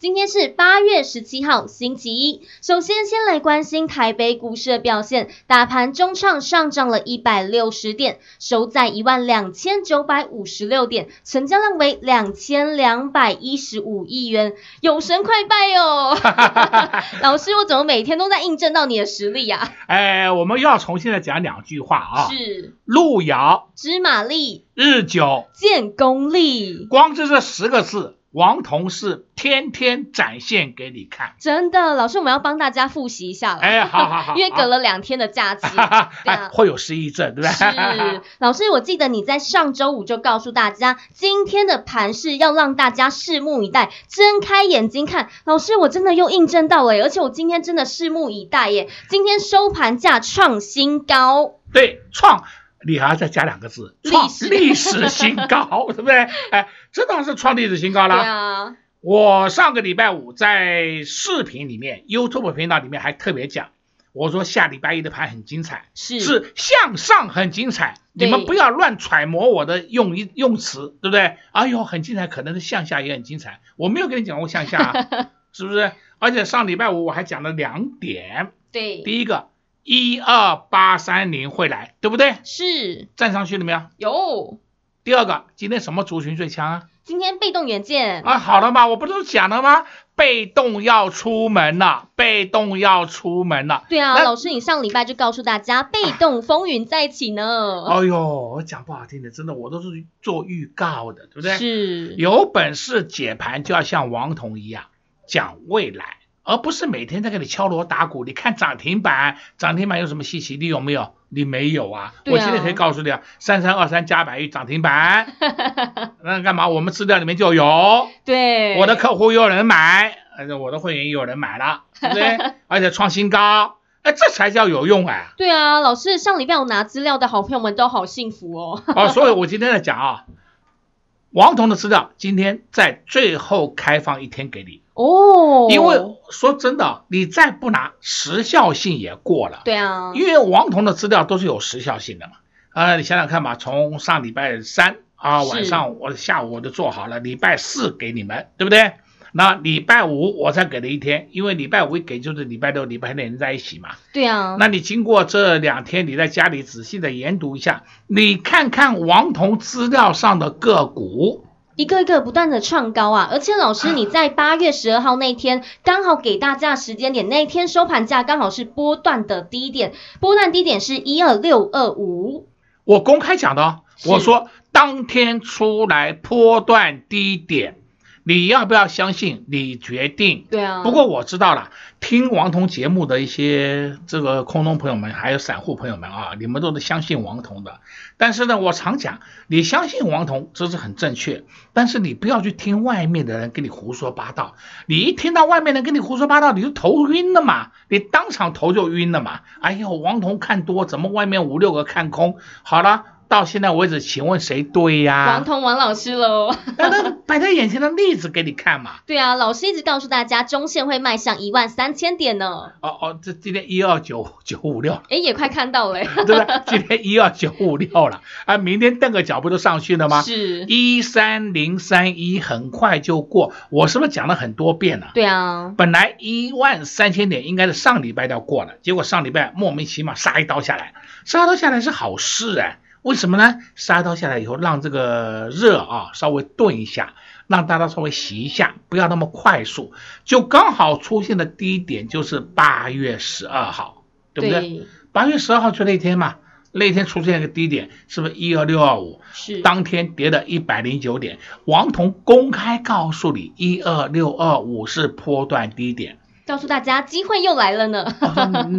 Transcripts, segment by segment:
今天是八月十七号，星期一。首先，先来关心台北股市的表现。大盘中场上涨了一百六十点，收在一万两千九百五十六点，成交量为两千两百一十五亿元。有神快拜哦！老师，我怎么每天都在印证到你的实力呀、啊？哎，我们又要重新的讲两句话啊。是。路遥知马力，日久见功力。光是这十个字。王彤是天天展现给你看，真的，老师，我们要帮大家复习一下了。哎，好好 好，因为隔了两天的假期，哎，会有失忆症，对不对？是，老师，我记得你在上周五就告诉大家，今天的盘势要让大家拭目以待，睁开眼睛看。老师，我真的又印证到了，而且我今天真的拭目以待耶！今天收盘价创新高，对，创。你还要再加两个字，创历史新高，对不对？哎，这当然是创历史新高了。对啊，我上个礼拜五在视频里面，YouTube 频道里面还特别讲，我说下礼拜一的盘很精彩，是是向上很精彩，你们不要乱揣摩我的用一用词，对不对？哎呦，很精彩，可能是向下也很精彩，我没有跟你讲过向下，啊 是不是？而且上礼拜五我还讲了两点，对，第一个。一二八三零会来，对不对？是站上去了没有？有。第二个，今天什么族群最强啊？今天被动元件啊，好了嘛，我不是讲了吗？被动要出门了，被动要出门了。对啊，老师，你上礼拜就告诉大家，被动风云再起呢。哎呦，我讲不好听的，真的，我都是做预告的，对不对？是。有本事解盘就要像王彤一样讲未来。而不是每天在给你敲锣打鼓，你看涨停板，涨停板有什么稀奇？你有没有？你没有啊？啊我现在可以告诉你啊，三三二三加百亿涨停板，那干嘛？我们资料里面就有，对，我的客户有人买，而且我的会员也有人买了，对不对？而且创新高，哎，这才叫有用哎。对啊，老师，上礼拜有拿资料的好朋友们都好幸福哦。哦，所以我今天在讲啊，王彤的资料今天在最后开放一天给你。哦，因为说真的，你再不拿，时效性也过了。对啊，因为王彤的资料都是有时效性的嘛。啊，你想想看吧，从上礼拜三啊晚上，我下午我就做好了，礼拜四给你们，对不对？那礼拜五我才给了一天，因为礼拜五一给就是礼拜六、礼拜天连在一起嘛。对啊，那你经过这两天，你在家里仔细的研读一下，你看看王彤资料上的个股。一个一个不断的创高啊，而且老师你在八月十二号那天刚好给大家时间点，那一天收盘价刚好是波段的低点，波段低点是一二六二五。我公开讲的，我说当天出来波段低点。你要不要相信？你决定。对啊。不过我知道了，听王彤节目的一些这个空中朋友们，还有散户朋友们啊，你们都是相信王彤的。但是呢，我常讲，你相信王彤这是很正确，但是你不要去听外面的人跟你胡说八道。你一听到外面人跟你胡说八道，你就头晕了嘛，你当场头就晕了嘛。哎呦，王彤看多，怎么外面五六个看空？好了。到现在为止，请问谁对呀？王彤王老师喽。那那摆在眼前的例子给你看嘛。对啊，老师一直告诉大家，中线会迈向一万三千点呢。哦哦，这今天一二九九五六。哎，也快看到了，对？今天一二九五六了，啊，明天蹬个脚不就上去了吗？是。一三零三一很快就过，我是不是讲了很多遍了？对啊。本来一万三千点应该是上礼拜要过了，结果上礼拜莫名其妙杀一刀下来，杀一刀下来是好事哎。为什么呢？杀刀下来以后，让这个热啊稍微炖一下，让大家稍微洗一下，不要那么快速，就刚好出现的低点就是八月十二号，对不对？八月十二号就那天嘛，那天出现一个低点，是不是一二六二五？是。当天跌了一百零九点，王彤公开告诉你，一二六二五是波段低点。告诉大家机会又来了呢。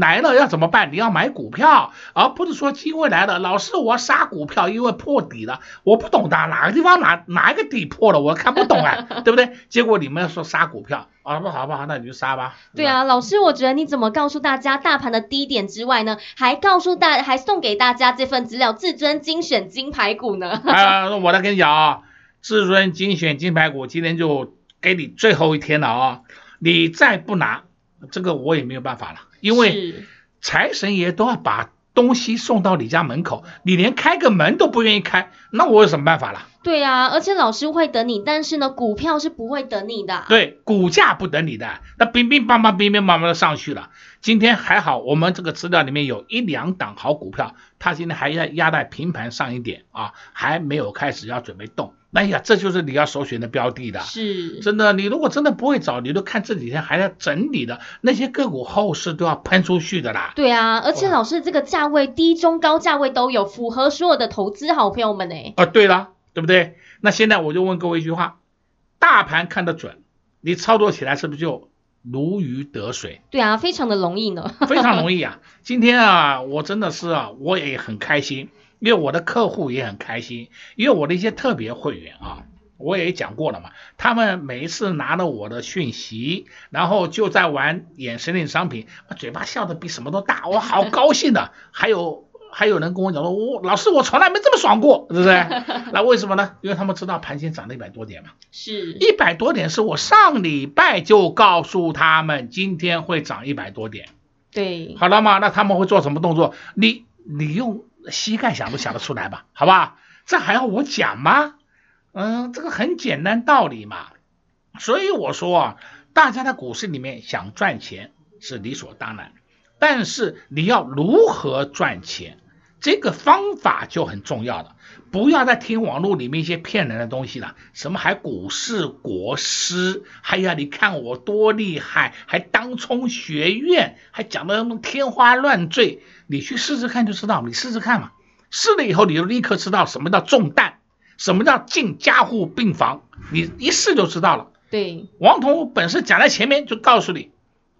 来了要怎么办？你要买股票，而不是说机会来了，老师我杀股票，因为破底了，我不懂的，哪个地方哪哪一个底破了，我看不懂啊，对不对？结果你们要说杀股票，啊不好不好，那你就杀吧。对啊，老师，我觉得你怎么告诉大家大盘的低点之外呢，还告诉大还送给大家这份资料，至尊精选金牌股呢？啊，我来跟你讲啊，至尊精选金牌股今天就给你最后一天了啊。你再不拿，这个我也没有办法了，因为财神爷都要把东西送到你家门口，你连开个门都不愿意开，那我有什么办法了？对啊，而且老师会等你，但是呢，股票是不会等你的。对，股价不等你的，那乒乒乓乓、乒乒乓乓的上去了。今天还好，我们这个资料里面有一两档好股票，它今天还要压在平盘上一点啊，还没有开始要准备动。哎呀，这就是你要首选的标的的，是真的。你如果真的不会找，你都看这几天还在整理的那些个股，后市都要喷出去的啦。对啊，而且老师这个价位低、中、高价位都有，符合所有的投资好朋友们呢。啊，对了，对不对？那现在我就问各位一句话：大盘看得准，你操作起来是不是就如鱼得水？对啊，非常的容易呢。非常容易啊！今天啊，我真的是啊，我也很开心。因为我的客户也很开心，因为我的一些特别会员啊，我也讲过了嘛，他们每一次拿了我的讯息，然后就在玩衍生类商品，嘴巴笑的比什么都大，我好高兴的。还有还有人跟我讲说，我老师我从来没这么爽过，是不是？那为什么呢？因为他们知道盘前涨了一百多点嘛，是一百多点，是我上礼拜就告诉他们今天会涨一百多点，对，好了嘛？那他们会做什么动作？你你用。膝盖想都想得出来吧，好吧，这还要我讲吗？嗯，这个很简单道理嘛。所以我说啊，大家在股市里面想赚钱是理所当然，但是你要如何赚钱，这个方法就很重要了。不要再听网络里面一些骗人的东西了，什么还股市国师，还要你看我多厉害，还当冲学院，还讲的那么天花乱坠。你去试试看就知道，你试试看嘛，试了以后你就立刻知道什么叫中弹，什么叫进加护病房，你一试就知道了。对，王彤本事讲在前面就告诉你，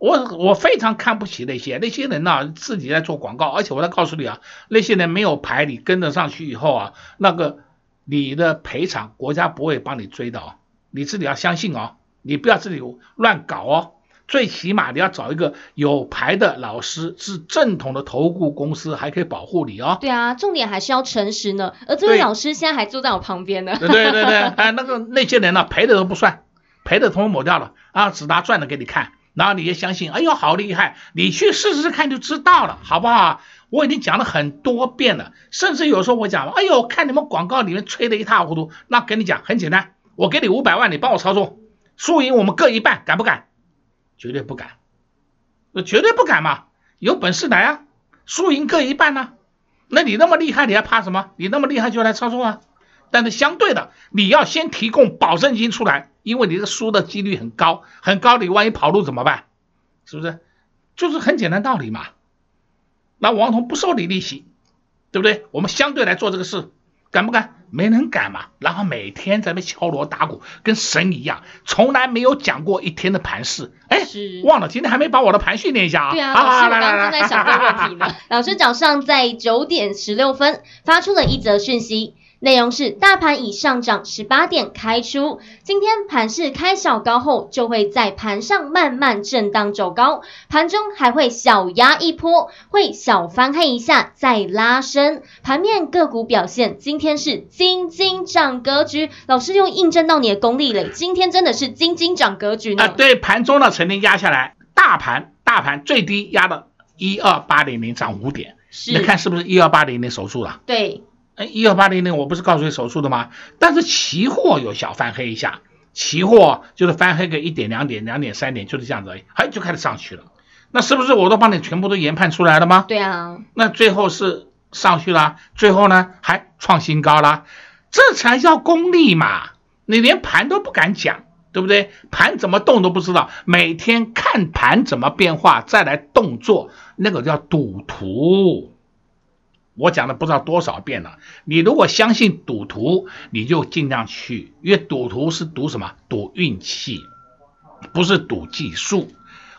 我我非常看不起那些那些人呐、啊，自己在做广告，而且我再告诉你啊，那些人没有牌，你跟得上去以后啊，那个你的赔偿国家不会帮你追的哦，你自己要相信哦，你不要自己乱搞哦。最起码你要找一个有牌的老师，是正统的投顾公司，还可以保护你哦。对啊，重点还是要诚实呢。而这位老师现在还坐在我旁边呢。对对对对，哎，那个那些人呢，赔的都不算，赔的统统抹掉了啊，只拿赚的给你看，然后你也相信，哎呦好厉害，你去试试看就知道了，好不好？我已经讲了很多遍了，甚至有时候我讲，哎呦，看你们广告里面吹得一塌糊涂，那跟你讲很简单，我给你五百万，你帮我操作，输赢我们各一半，敢不敢？绝对不敢，绝对不敢嘛！有本事来啊，输赢各一半呢、那你那么厉害，你还怕什么？你那么厉害就来操作啊！但是相对的，你要先提供保证金出来，因为你的输的几率很高，很高，你万一跑路怎么办？是不是？就是很简单道理嘛。那王彤不收你利息，对不对？我们相对来做这个事，敢不敢？没人敢嘛，然后每天在那敲锣打鼓，跟神一样，从来没有讲过一天的盘势。哎，忘了今天还没把我的盘训练一下啊！对啊，老师，我刚刚正在想这个问题呢。老师早上在九点十六分发出了一则讯息。内容是大盘已上涨十八点开出，今天盘势开小高后，就会在盘上慢慢震荡走高，盘中还会小压一波，会小翻黑一下再拉升。盘面个股表现，今天是金金涨格局。老师又印证到你的功力了，今天真的是金金涨格局呢。啊，对，盘中呢曾经压下来，大盘大盘最低压到一二八零零涨五点，你看是不是一二八零零守住了？对。一二八零零，我不是告诉你手术的吗？但是期货有小翻黑一下，期货就是翻黑个一点、两点、两点、三点，就是这样子而已，哎，就开始上去了。那是不是我都帮你全部都研判出来了吗？对啊。那最后是上去了，最后呢还创新高了，这才叫功力嘛！你连盘都不敢讲，对不对？盘怎么动都不知道，每天看盘怎么变化，再来动作，那个叫赌徒。我讲了不知道多少遍了，你如果相信赌徒，你就尽量去，因为赌徒是赌什么？赌运气，不是赌技术。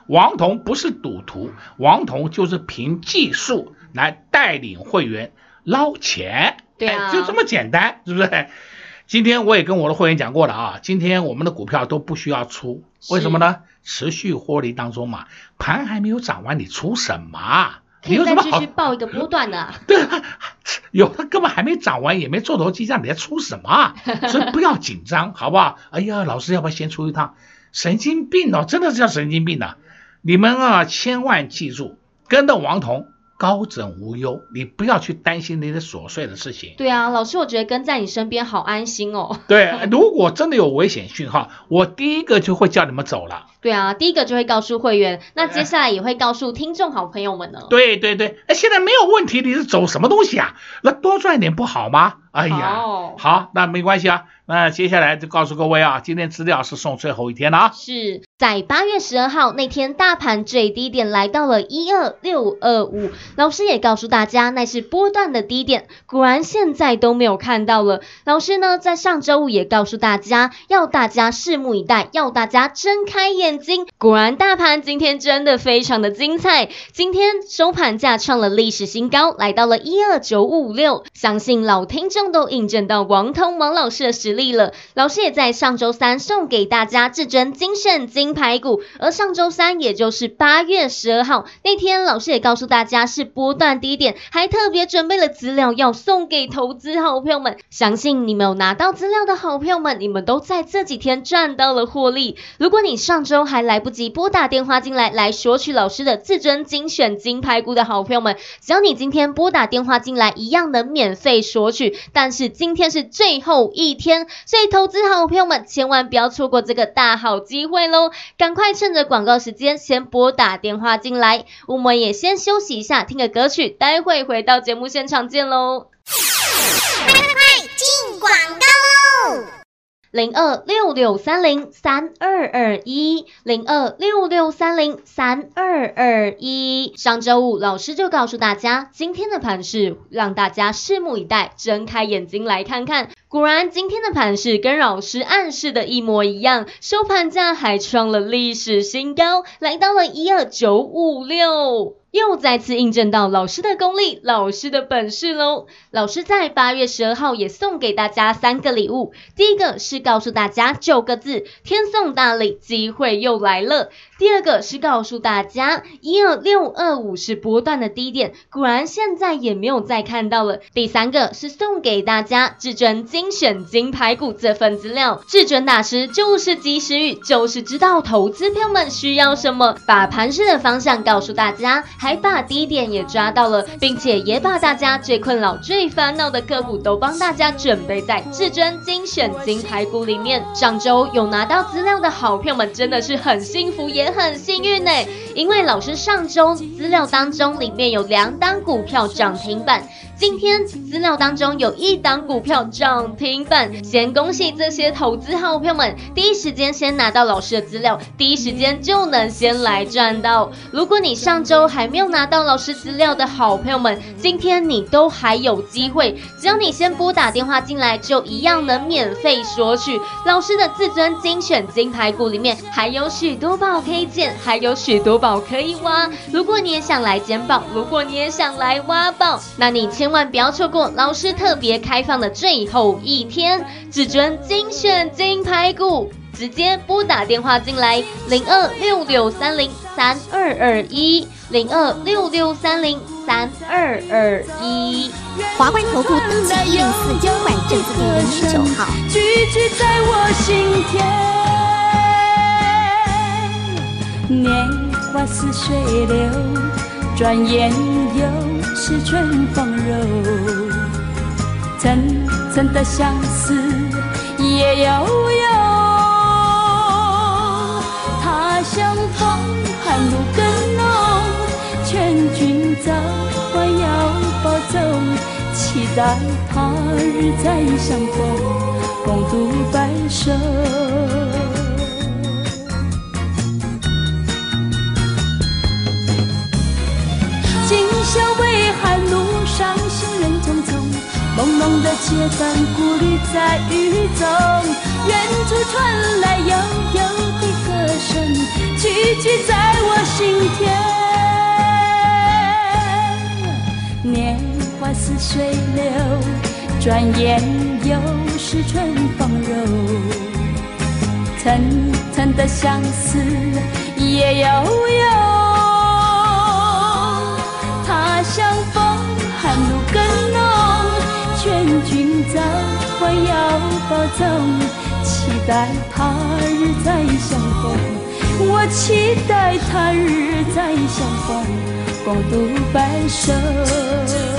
王彤不是赌徒，王彤就是凭技术来带领会员捞钱，对啊，就这么简单，是不是？今天我也跟我的会员讲过了啊，今天我们的股票都不需要出，为什么呢？持续获利当中嘛，盘还没有涨完，你出什么？可以再继续报一个波段的、啊。对，有的根本还没涨完，也没做头迹象，你在出什么？啊所以不要紧张，好不好？哎呀，老师要不要先出一趟？神经病哦，真的是叫神经病的、啊。你们啊，千万记住，跟着王彤。高枕无忧，你不要去担心那些琐碎的事情。对啊，老师，我觉得跟在你身边好安心哦。对，如果真的有危险讯号，我第一个就会叫你们走了。对啊，第一个就会告诉会员，那接下来也会告诉听众好朋友们呢。对对对，哎，现在没有问题，你是走什么东西啊？那多赚点不好吗？哎呀，好，好，那没关系啊。那接下来就告诉各位啊，今天资料是送最后一天了啊。是。在八月十二号那天，大盘最低点来到了一二六二五，老师也告诉大家那是波段的低点，果然现在都没有看到了。老师呢，在上周五也告诉大家，要大家拭目以待，要大家睁开眼睛。果然大盘今天真的非常的精彩，今天收盘价创了历史新高，来到了一二九五六。相信老听众都印证到王通王老师的实力了。老师也在上周三送给大家至尊精选金排骨，而上周三，也就是八月十二号那天，老师也告诉大家是波段低点，还特别准备了资料要送给投资好朋友们。相信你们有拿到资料的好朋友们，你们都在这几天赚到了获利。如果你上周还来不及拨打电话进来来索取老师的至尊精选金排骨的好朋友们，只要你今天拨打电话进来，一样能免费索取。但是今天是最后一天，所以投资好朋友们千万不要错过这个大好机会喽！赶快趁着广告时间先拨打电话进来，我们也先休息一下，听个歌曲，待会回到节目现场见喽！快快快，进广告喽！零二六六三零三二二一，零二六六三零三二二一。上周五老师就告诉大家，今天的盘势让大家拭目以待，睁开眼睛来看看。果然，今天的盘势跟老师暗示的一模一样，收盘价还创了历史新高，来到了一二九五六。又再次印证到老师的功力，老师的本事喽！老师在八月十二号也送给大家三个礼物，第一个是告诉大家九个字：天送大礼，机会又来了；第二个是告诉大家一二六二五是波段的低点，果然现在也没有再看到了；第三个是送给大家至尊精选金排骨这份资料，至尊大师就是及时雨，就是知道投资票们需要什么，把盘势的方向告诉大家。还把低点也抓到了，并且也把大家最困扰、最烦恼的个股都帮大家准备在至尊精选金牌股里面。上周有拿到资料的好朋友们真的是很幸福，也很幸运呢，因为老师上周资料当中里面有两档股票涨停板。今天资料当中有一档股票涨停板，先恭喜这些投资好朋友们，第一时间先拿到老师的资料，第一时间就能先来赚到。如果你上周还没有拿到老师资料的好朋友们，今天你都还有机会，只要你先拨打电话进来，就一样能免费索取老师的至尊精选金排骨，里面还有许多宝可以捡，还有许多宝可以挖。如果你也想来捡宝，如果你也想来挖宝，那你千万不要错过老师特别开放的最后一天，至尊精选金排骨，直接拨打电话进来，零二六六三零三二二一，零二六六三零三二二一。华冠投顾登记一零四金管证字第零零九号。句句在我心田，年华似水流，转眼又。是春风柔，层层的相思也悠悠。他乡风寒露更浓，劝君早晚要保重，期待他日再相逢，共度白首。小微寒，路上行人匆匆，朦胧的街灯，孤旅在雨中。远处传来悠悠的歌声。句句在我心田。年华似水流，转眼又是春风柔。层层的相思也悠悠，相逢寒露更浓，劝君早晚要保重，期待他日再相逢。我期待他日再相逢，共度白首。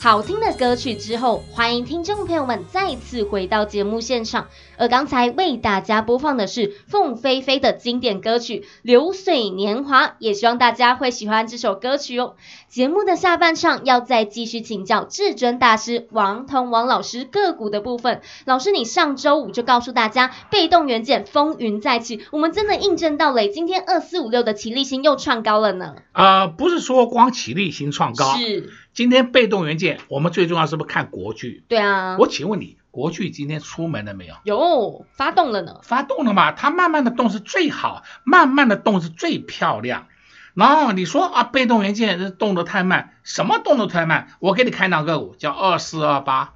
好听的歌曲之后，欢迎听众朋友们再次回到节目现场。而刚才为大家播放的是凤飞飞的经典歌曲《流水年华》，也希望大家会喜欢这首歌曲哦。节目的下半场要再继续请教至尊大师王彤王老师个股的部分。老师，你上周五就告诉大家被动元件风云再起，我们真的印证到了，今天二四五六的奇力新又创高了呢。啊、呃，不是说光奇力新创高，是今天被动元件，我们最重要是不是看国巨？对啊，我请问你。国巨今天出门了没有？有，发动了呢。发动了嘛？它慢慢的动是最好，慢慢的动是最漂亮。然后你说啊，被动元件动得太慢，什么动得太慢？我给你看两个股，叫二四二八，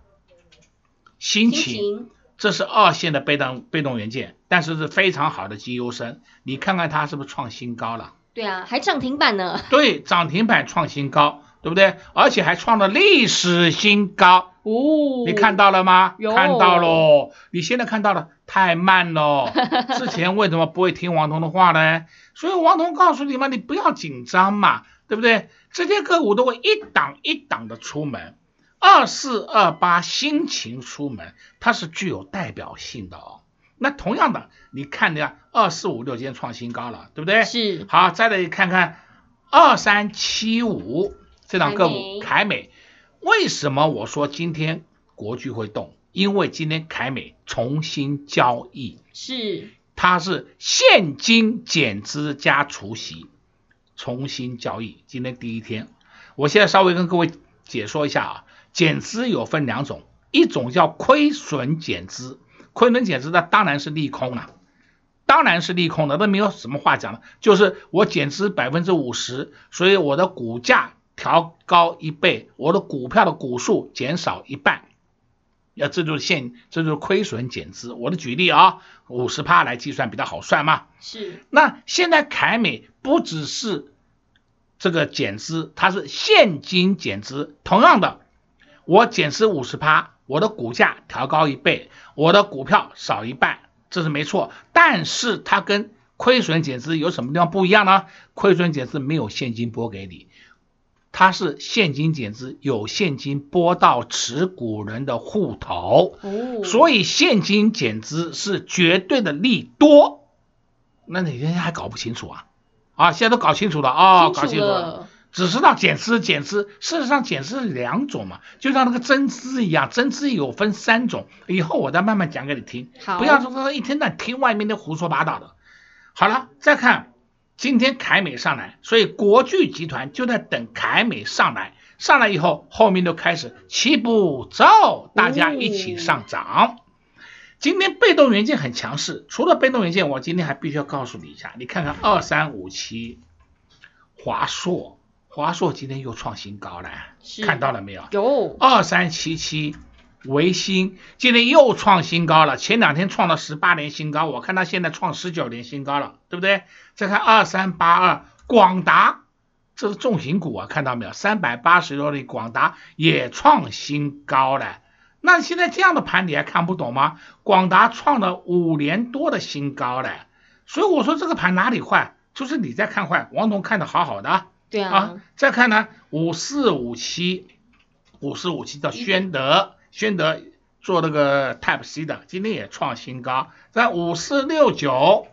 新情，这是二线的被动被动元件，但是是非常好的绩优生。你看看它是不是创新高了？对啊，还涨停板呢。对，涨停板创新高，对不对？而且还创了历史新高。哦，你看到了吗？有看到喽，你现在看到了，太慢了。之前为什么不会听王彤的话呢？所以王彤告诉你嘛，你不要紧张嘛，对不对？这些个股都会一档一档的出门，二四二八心情出门，它是具有代表性的哦。那同样的，你看的二四五六今天创新高了，对不对？是。好，再来看看二三七五这档个股凯美。为什么我说今天国巨会动？因为今天凯美重新交易，是它是现金减资加除息重新交易。今天第一天，我现在稍微跟各位解说一下啊，减资有分两种，一种叫亏损减资，亏损减资那当然是利空了，当然是利空的，那没有什么话讲了，就是我减资百分之五十，所以我的股价。调高一倍，我的股票的股数减少一半，要这就是现，这就是亏损减资。我的举例啊，五十趴来计算比较好算嘛。是。那现在凯美不只是这个减资，它是现金减资。同样的，我减资五十趴，我的股价调高一倍，我的股票少一半，这是没错。但是它跟亏损减资有什么地方不一样呢？亏损减资没有现金拨给你。它是现金减资，有现金拨到持股人的户头，哦，所以现金减资是绝对的利多。那你现在还搞不清楚啊？啊，现在都搞清楚了啊，哦，搞清楚了。只知道减资减资，事实上减资是两种嘛，就像那个增资一样，增资有分三种。以后我再慢慢讲给你听，好，不要说说一天到晚听外面的胡说八道的。好了，再看。今天凯美上来，所以国巨集团就在等凯美上来，上来以后，后面就开始齐步走，大家一起上涨。哦、今天被动元件很强势，除了被动元件，我今天还必须要告诉你一下，你看看二三五七华硕，华硕今天又创新高了，看到了没有？有二三七七。微星今天又创新高了，前两天创了十八年新高，我看它现在创十九年新高了，对不对？再看二三八二广达，这是重型股啊，看到没有？三百八十多的广达也创新高了。那现在这样的盘你还看不懂吗？广达创了五年多的新高了，所以我说这个盘哪里坏？就是你在看坏，王彤看的好好的。对啊。啊，再看呢，五四五七，五四五七叫宣德。宣德做那个 Type C 的，今天也创新高，在五四六九，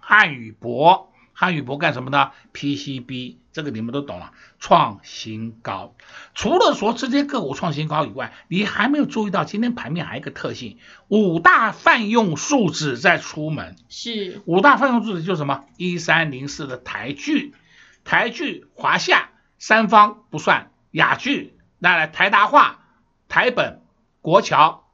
汉语博，汉语博干什么呢？PCB，这个你们都懂了，创新高。除了说这些个股创新高以外，你还没有注意到今天盘面还有一个特性，五大泛用数字在出门。是。五大泛用数字就是什么？一三零四的台剧，台剧、华夏、三方不算，雅剧，那来台达化。台本、国桥，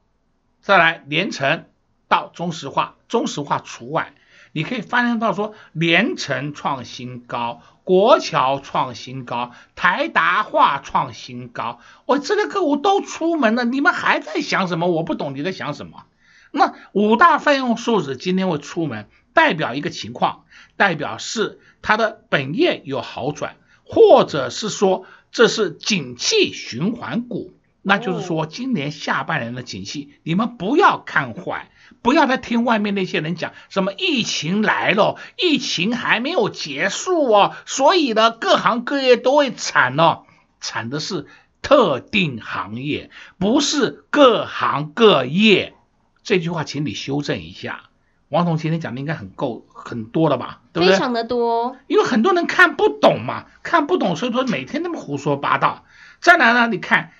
再来联成，到中石化，中石化除外。你可以发现到说，联成创新高，国桥创新高，台达化创新高，我这个个股都出门了，你们还在想什么？我不懂你在想什么。那五大费用数字今天会出门，代表一个情况，代表是它的本业有好转，或者是说这是景气循环股，那就是说今年下半年的景气，你们不要看坏。不要再听外面那些人讲什么疫情来了，疫情还没有结束哦，所以呢，各行各业都会惨哦，惨的是特定行业，不是各行各业。这句话请你修正一下。王总今天讲的应该很够很多了吧？对不对？非常的多，因为很多人看不懂嘛，看不懂，所以说每天那么胡说八道。再来呢，你看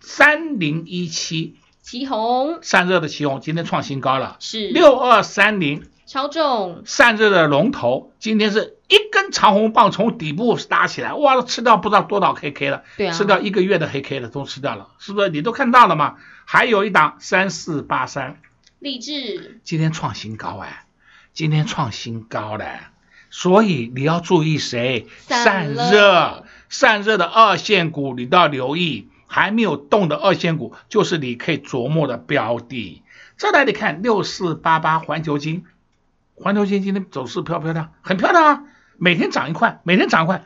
三零一七。祁红。散热的祁红今天创新高了，是。六二三零。超重。散热的龙头，今天是一根长红棒从底部搭起来，哇，吃掉不知道多少黑 K 了，对啊，吃掉一个月的黑 K 了，都吃掉了，是不是？你都看到了吗？还有一档三四八三，励志。今天创新高哎，今天创新高了，所以你要注意谁？散热，散热的二线股你都要留意。还没有动的二线股，就是你可以琢磨的标的。再来，你看六四八八环球金，环球金今天走势漂不漂亮？很漂亮啊，每天涨一块，每天涨一块，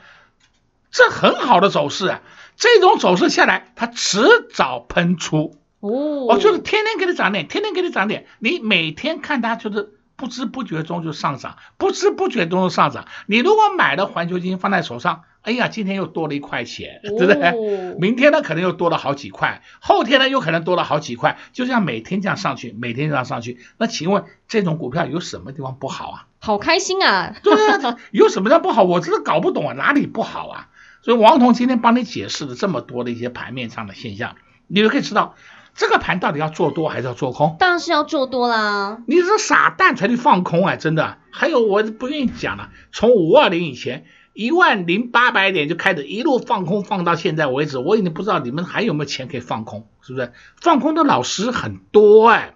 这很好的走势啊。这种走势下来，它迟早喷出哦。哦，就是天天给你涨点，天天给你涨点，你每天看它就是不知不觉中就上涨，不知不觉中就上涨。你如果买了环球金放在手上。哎呀，今天又多了一块钱，对不对？明天呢，可能又多了好几块，后天呢，又可能多了好几块，就这样每天这样上去，每天这样上去。那请问这种股票有什么地方不好啊？好开心啊！对啊，有什么叫不好？我真的搞不懂啊，哪里不好啊？所以王彤今天帮你解释了这么多的一些盘面上的现象，你就可以知道这个盘到底要做多还是要做空？当然是要做多啦！你是傻蛋才去放空啊！真的，还有我不愿意讲了，从五二零以前。一万零八百点就开始一路放空，放到现在为止，我已经不知道你们还有没有钱可以放空，是不是？放空的老师很多哎，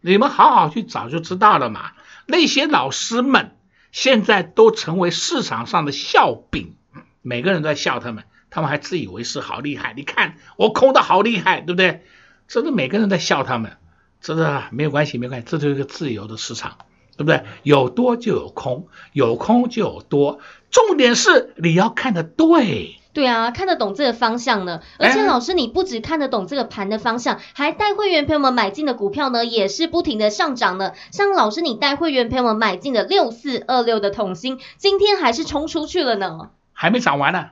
你们好好去找就知道了嘛。那些老师们现在都成为市场上的笑柄，每个人都在笑他们，他们还自以为是，好厉害。你看我空的好厉害，对不对？这是每个人在笑他们，这是没有关系，没关系，这就是一个自由的市场。对不对？有多就有空，有空就有多。重点是你要看得对。对啊，看得懂这个方向呢。而且老师，你不只看得懂这个盘的方向，还带会员朋友们买进的股票呢，也是不停的上涨呢。像老师你带会员朋友们买进的六四二六的统芯，今天还是冲出去了呢。还没涨完呢。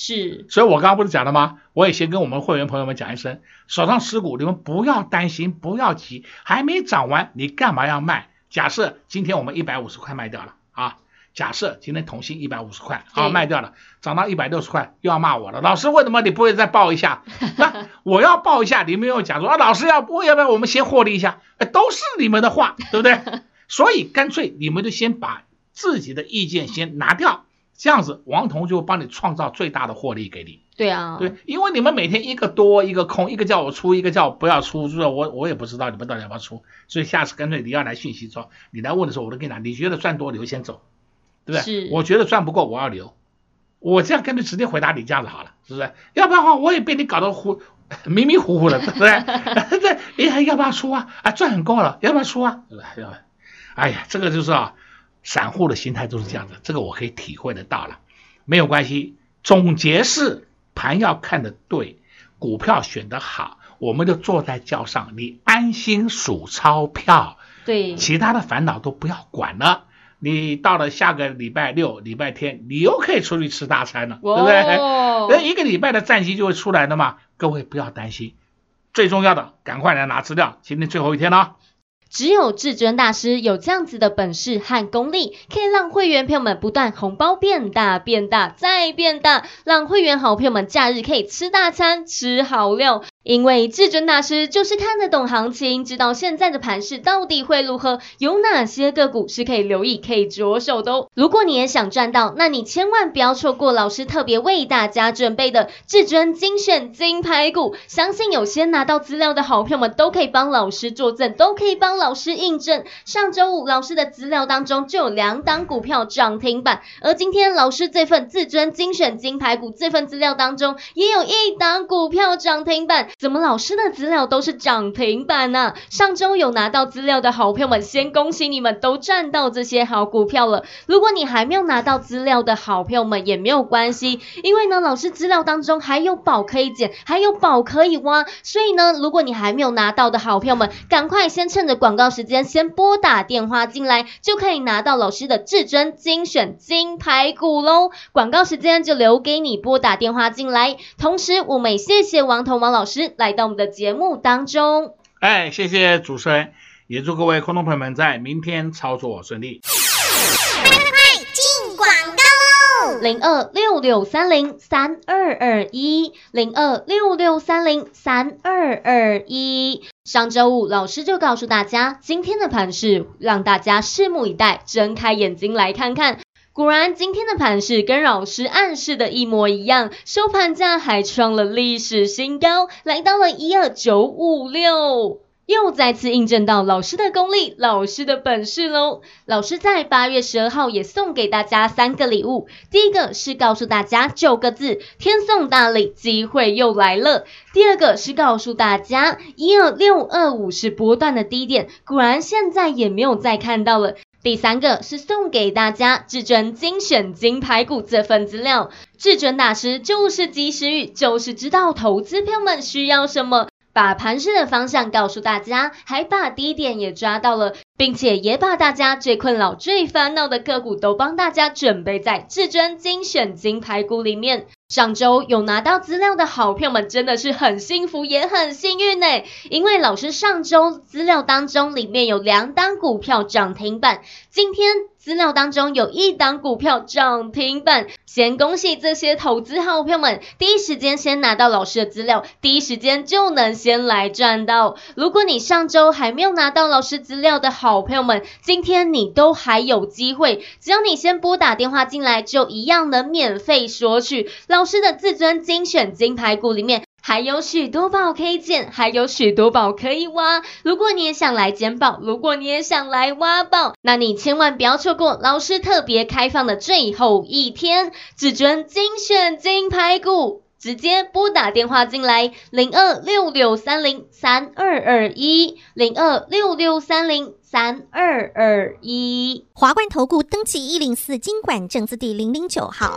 是。所以我刚刚不是讲了吗？我也先跟我们会员朋友们讲一声，手上持股你们不要担心，不要急，还没涨完，你干嘛要卖？假设今天我们一百五十块卖掉了啊，假设今天同心一百五十块啊卖掉了，涨到一百六十块又要骂我了。老师为什么你不会再报一下？那我要报一下，你们又讲说啊，老师要不要不要我们先获利一下？都是你们的话，对不对？所以干脆你们就先把自己的意见先拿掉，这样子王彤就帮你创造最大的获利给你。对啊，对，因为你们每天一个多一个空，一个叫我出，一个叫我不要出，就是我我也不知道你们到底要不要出，所以下次干脆你要来讯息说，你来问的时候，我都跟你讲，你觉得赚多留先走，对不对？是，我觉得赚不够我要留，我这样干脆直接回答你这样子好了，是不是？要不然的话我也被你搞得糊迷迷糊糊的，对不对？对，哎，要不要出啊？啊，赚很够了，要不要出啊？对不要？哎呀，这个就是啊，散户的心态都是这样的，这个我可以体会得到了，没有关系，总结是。盘要看得对，股票选得好，我们就坐在轿上，你安心数钞票。对，其他的烦恼都不要管了。你到了下个礼拜六、礼拜天，你又可以出去吃大餐了，哦、对不对？那一个礼拜的战绩就会出来的嘛。各位不要担心，最重要的，赶快来拿资料，今天最后一天了。只有至尊大师有这样子的本事和功力，可以让会员朋友们不断红包变大、变大再变大，让会员好朋友们假日可以吃大餐、吃好料。因为至尊大师就是看得懂行情，知道现在的盘势到底会如何，有哪些个股是可以留意、可以着手的。如果你也想赚到，那你千万不要错过老师特别为大家准备的至尊精选金牌股。相信有些拿到资料的好朋友们都可以帮老师作证，都可以帮老师印证。上周五老师的资料当中就有两档股票涨停板，而今天老师这份至尊精选金牌股这份资料当中也有一档股票涨停板。怎么老师的资料都是涨停板呢？上周有拿到资料的好朋友们，先恭喜你们都赚到这些好股票了。如果你还没有拿到资料的好朋友们也没有关系，因为呢，老师资料当中还有宝可以捡，还有宝可以挖。所以呢，如果你还没有拿到的好朋友们，赶快先趁着广告时间先拨打电话进来，就可以拿到老师的至尊精选金牌股喽。广告时间就留给你拨打电话进来。同时，我们也谢谢王彤王老师。来到我们的节目当中，哎，谢谢主持人，也祝各位观众朋友们在明天操作顺利。快快快，进广告喽！零二六六三零三二二一，零二六六三零三二二一。上周五，老师就告诉大家，今天的盘势让大家拭目以待，睁开眼睛来看看。果然，今天的盘势跟老师暗示的一模一样，收盘价还创了历史新高，来到了一二九五六，又再次印证到老师的功力、老师的本事喽。老师在八月十二号也送给大家三个礼物，第一个是告诉大家九个字：天送大礼，机会又来了；第二个是告诉大家一二六二五是波段的低点，果然现在也没有再看到了。第三个是送给大家至尊精选金牌股这份资料，至尊大师就是及时雨，就是知道投资票们需要什么，把盘势的方向告诉大家，还把低点也抓到了，并且也把大家最困扰、最烦恼的个股都帮大家准备在至尊精选金牌股里面。上周有拿到资料的好朋友们真的是很幸福，也很幸运呢，因为老师上周资料当中里面有两档股票涨停板，今天资料当中有一档股票涨停板，先恭喜这些投资好朋友们，第一时间先拿到老师的资料，第一时间就能先来赚到。如果你上周还没有拿到老师资料的好朋友们，今天你都还有机会，只要你先拨打电话进来，就一样能免费索取。老师的至尊精选金牌股里面还有许多宝可以捡，还有许多宝可以挖。如果你也想来捡宝，如果你也想来挖宝，那你千万不要错过老师特别开放的最后一天，至尊精选金牌股，直接拨打电话进来，零二六六三零三二二一，零二六六三零三二二一。华冠投顾登记一零四金管证字第零零九号。